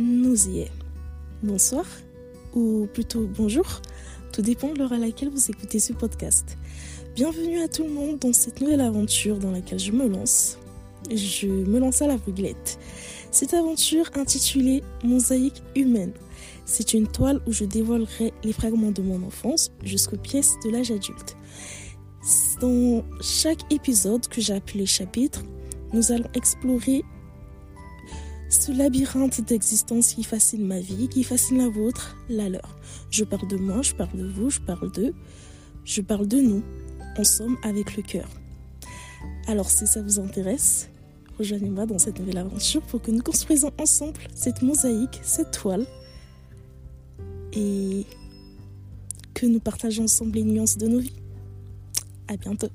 nous y est. Bonsoir, ou plutôt bonjour, tout dépend de l'heure à laquelle vous écoutez ce podcast. Bienvenue à tout le monde dans cette nouvelle aventure dans laquelle je me lance. Je me lance à l'aveuglette. Cette aventure intitulée Mosaïque humaine. C'est une toile où je dévoilerai les fragments de mon enfance jusqu'aux pièces de l'âge adulte. Dans chaque épisode que j'ai appelé chapitre, nous allons explorer ce labyrinthe d'existence qui fascine ma vie, qui fascine la vôtre, la leur. Je parle de moi, je parle de vous, je parle d'eux, je parle de nous. En somme, avec le cœur. Alors si ça vous intéresse, rejoignez-moi dans cette nouvelle aventure pour que nous construisons ensemble cette mosaïque, cette toile, et que nous partageons ensemble les nuances de nos vies. À bientôt.